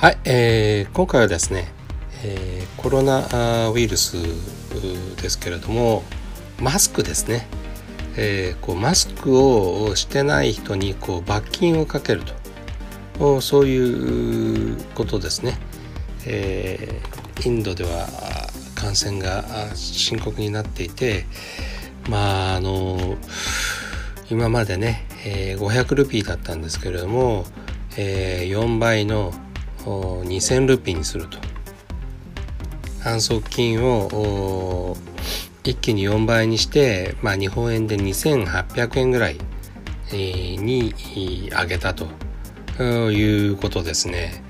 はい、えー、今回はですね、えー、コロナウイルスですけれどもマスクですね、えー、こうマスクをしてない人にこう罰金をかけると。そういうことですね、えー、インドでは感染が深刻になっていてまああの今までね、えー、500ルピーだったんですけれども、えー、4倍の2000ルピーにすると反則金を一気に4倍にして、まあ、日本円で2800円ぐらいに上げたということですね。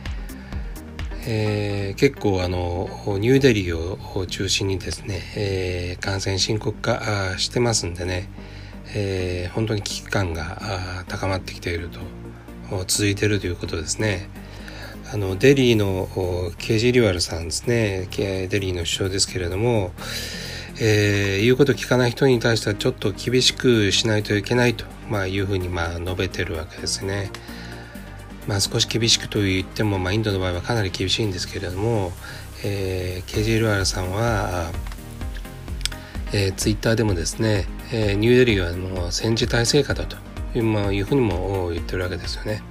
えー、結構あのニューデリーを中心にですね、えー、感染深刻化してますんでね、えー、本当に危機感が高まってきていると続いているということですね。あのデリーのケージリュワルさんですねデリーの首相ですけれども、えー、言うこと聞かない人に対してはちょっと厳しくしないといけないと、まあ、いうふうにまあ述べてるわけですね。まあ、少し厳しくと言っても、まあ、インドの場合はかなり厳しいんですけれども、えー、ケージリュワルさんは、えー、ツイッターでもですね、えー、ニューデリーはもう戦時体制下だという,、まあ、いうふうにも言ってるわけですよね。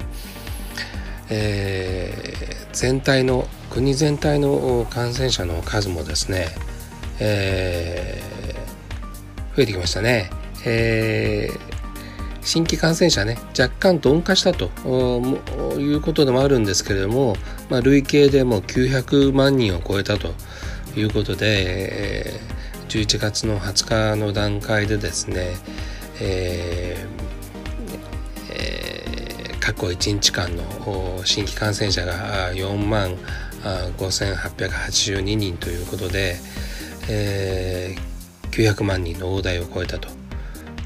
えー、全体の国全体の感染者の数もですね、えー、増えてきましたね。えー、新規感染者ね若干鈍化したということでもあるんですけれども、まあ、累計でも900万人を超えたということで、えー、11月の20日の段階でですね、えー過去1日間の新規感染者が4万5882人ということで、えー、900万人の大台を超えたと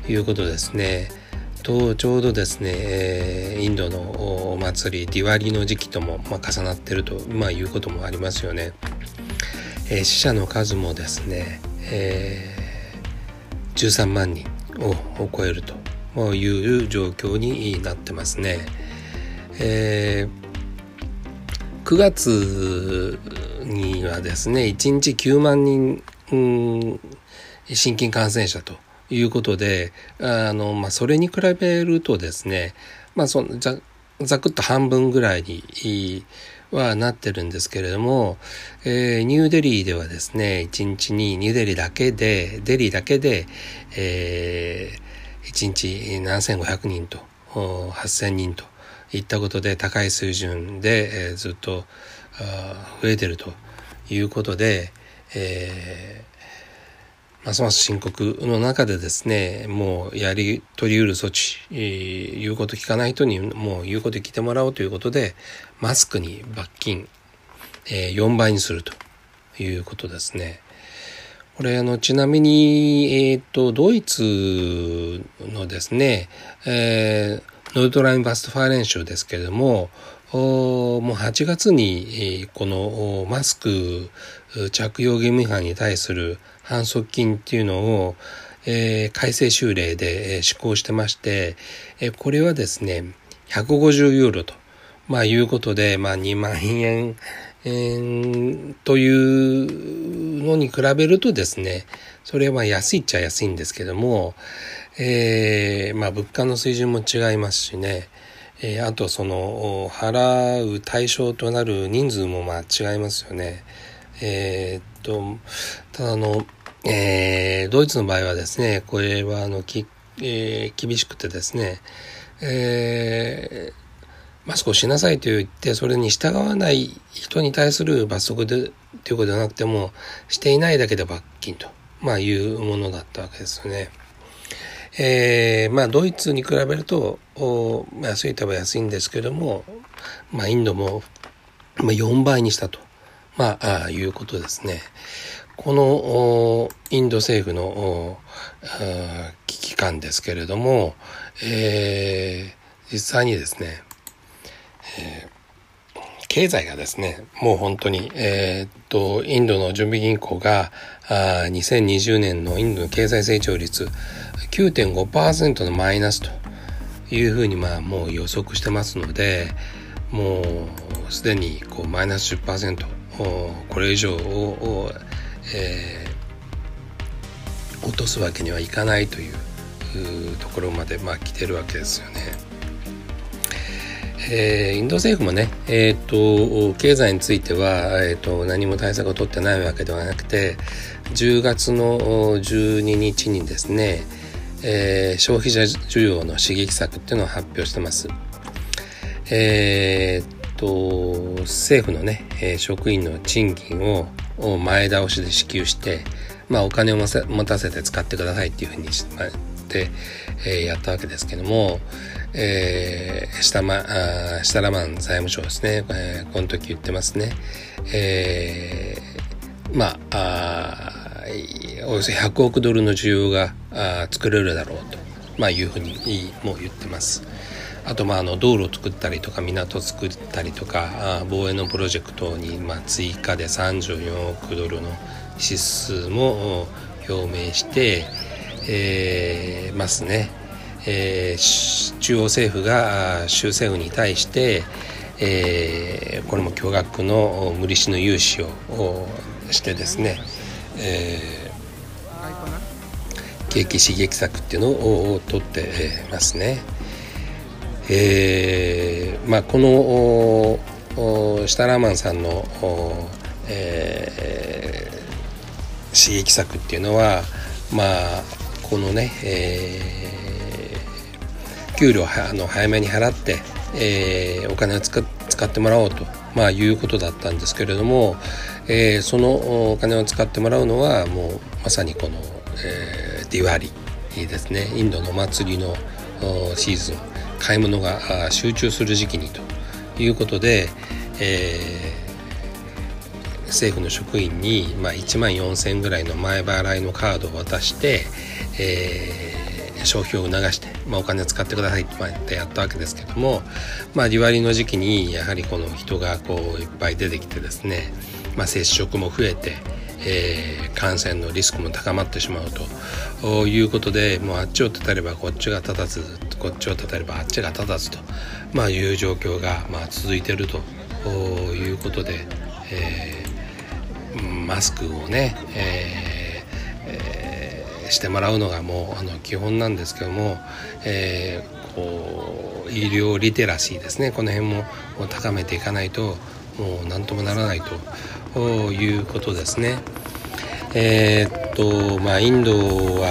いうことですね。とちょうどですね、えー、インドのお祭りディワリの時期とも、まあ、重なってると、まあ、いうこともありますよね。えー、死者の数もですね、えー、13万人を超えるという状況になってますね。えー、9月にはですね1日9万人、うん、新規感染者ということであの、まあ、それに比べるとですね、まあ、そのざざくっと半分ぐらいにはなってるんですけれども、えー、ニューデリーではですね1日にニューデリーだけでデリーだけで、えー1日7500人と8000人といったことで高い水準で、ずっと増えてるということで、えー、ますます深刻の中でですねもうやり取りうる措置、えー、言うこと聞かない人にもう言うこと聞いてもらおうということでマスクに罰金、えー、4倍にするということですね。これあのちなみに、えっ、ー、とドイツのですね、えー、ノルトラインバストファーレン州ですけれどももう8月にこのマスク着用義務違反に対する反則金っていうのを、えー、改正修例で施行してまして、えこれはですね150ユーロと、まあ、いうことで、まあ、2万円えー、というのに比べるとですね、それは安いっちゃ安いんですけども、えー、まあ物価の水準も違いますしね、えー、あとその払う対象となる人数もまあ違いますよね。えー、っと、ただあの、えー、ドイツの場合はですね、これはあのき、えー、厳しくてですね、えー、マスクをしなさいと言ってそれに従わない人に対する罰則でということではなくてもしていないだけで罰金と、まあ、いうものだったわけですね。えー、まあドイツに比べるとお安いとは安いんですけども、まあ、インドも、まあ、4倍にしたと、まあ、あいうことですね。このインド政府の危機感ですけれども、えー、実際にですねえー、経済がですね、もう本当に、えー、っと、インドの準備銀行が、あ2020年のインドの経済成長率9.5%のマイナスというふうに、まあ、もう予測してますので、もうすでにこうマイナス10%これ以上を、えー、落とすわけにはいかないというところまで、まあ、来てるわけですよね。えー、インド政府もね、えーと、経済については、えーと、何も対策を取ってないわけではなくて10月の12日にですね、えー、消費者需要の刺激策っていうのを発表してます。えー、と政府のね、えー、職員の賃金を前倒しで支給して、まあ、お金を持たせて使ってくださいっていうふうにして、えー、やったわけですけども、えー、下間あ下ラマン財務省ですね、えー、この時言ってますね、えー、まああおよそ100億ドルの需要があ作れるだろうと、まあ、いうふうにもう言ってます。あとまああの道路を作ったりとか港を作ったりとかあ防衛のプロジェクトにまあ追加で34億ドルの支出も表明して、えー、ますね、えー、中央政府が州政府に対して、えー、これも巨額の無利子の融資をしてですね、えー、景気刺激策っていうのを取ってますね。えー、まあこのシタラーマンさんの、えー、刺激策っていうのはまあこのね、えー、給料あの早めに払って、えー、お金を使ってもらおうと、まあ、いうことだったんですけれども、えー、そのお金を使ってもらうのはもうまさにこの、えー、ディワリですね。インドの祭りのシーズン。買い物が集中する時期にと。いうことで、えー、政府の職員に、まあ、1万4,000円ぐらいの前払いのカードを渡して、えー、消費を促して、まあ、お金を使ってくださいってやったわけですけども、まあ、利割の時期にやはりこの人がこういっぱい出てきてですね、まあ、接触も増えて、えー、感染のリスクも高まってしまうということでもうあっちを立てればこっちが立たずこっちを立てればあっちが立たずと、まあ、いう状況が、まあ、続いているということで、えー、マスクをね、えー、してもらうのがもうあの基本なんですけども、えー、こう医療リテラシーですねこの辺も高めていかないともう何ともならないということですね。えー、っとまあインドは、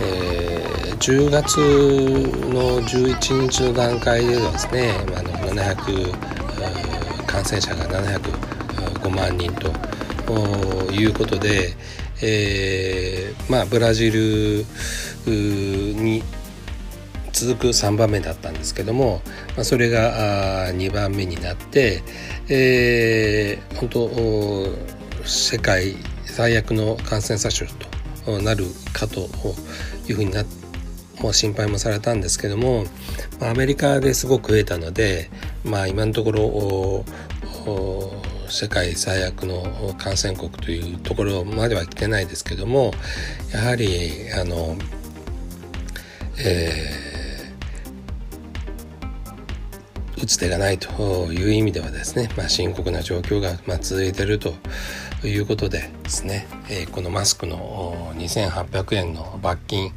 えー、10月の11日の段階ではですね、まあ、の700感染者が705万人ということで、えー、まあブラジルに続く3番目だったんですけども、まあ、それが2番目になって、えー、本当世界最悪の感染者数となるかというふうになもう心配もされたんですけどもアメリカですごく増えたので、まあ、今のところ世界最悪の感染国というところまでは来てないですけどもやはりあの、えー打つ手がないという意味ではですね、まあ、深刻な状況がま続いてるということでですね、えー、このマスクの2800円の罰金、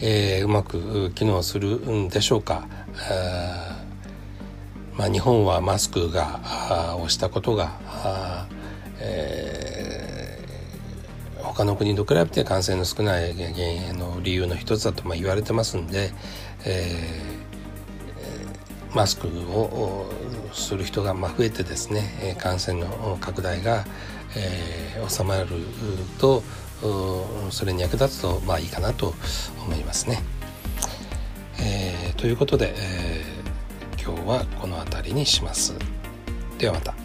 えー、うまく機能するんでしょうか。まあ、日本はマスクがをしたことが、えー、他の国と比べて感染の少ない原因の理由の一つだとまあ言われてますんで、えーマスクをする人が増えてですね感染の拡大が、えー、収まるとそれに役立つとまあいいかなと思いますね。えー、ということで、えー、今日はこの辺りにします。ではまた。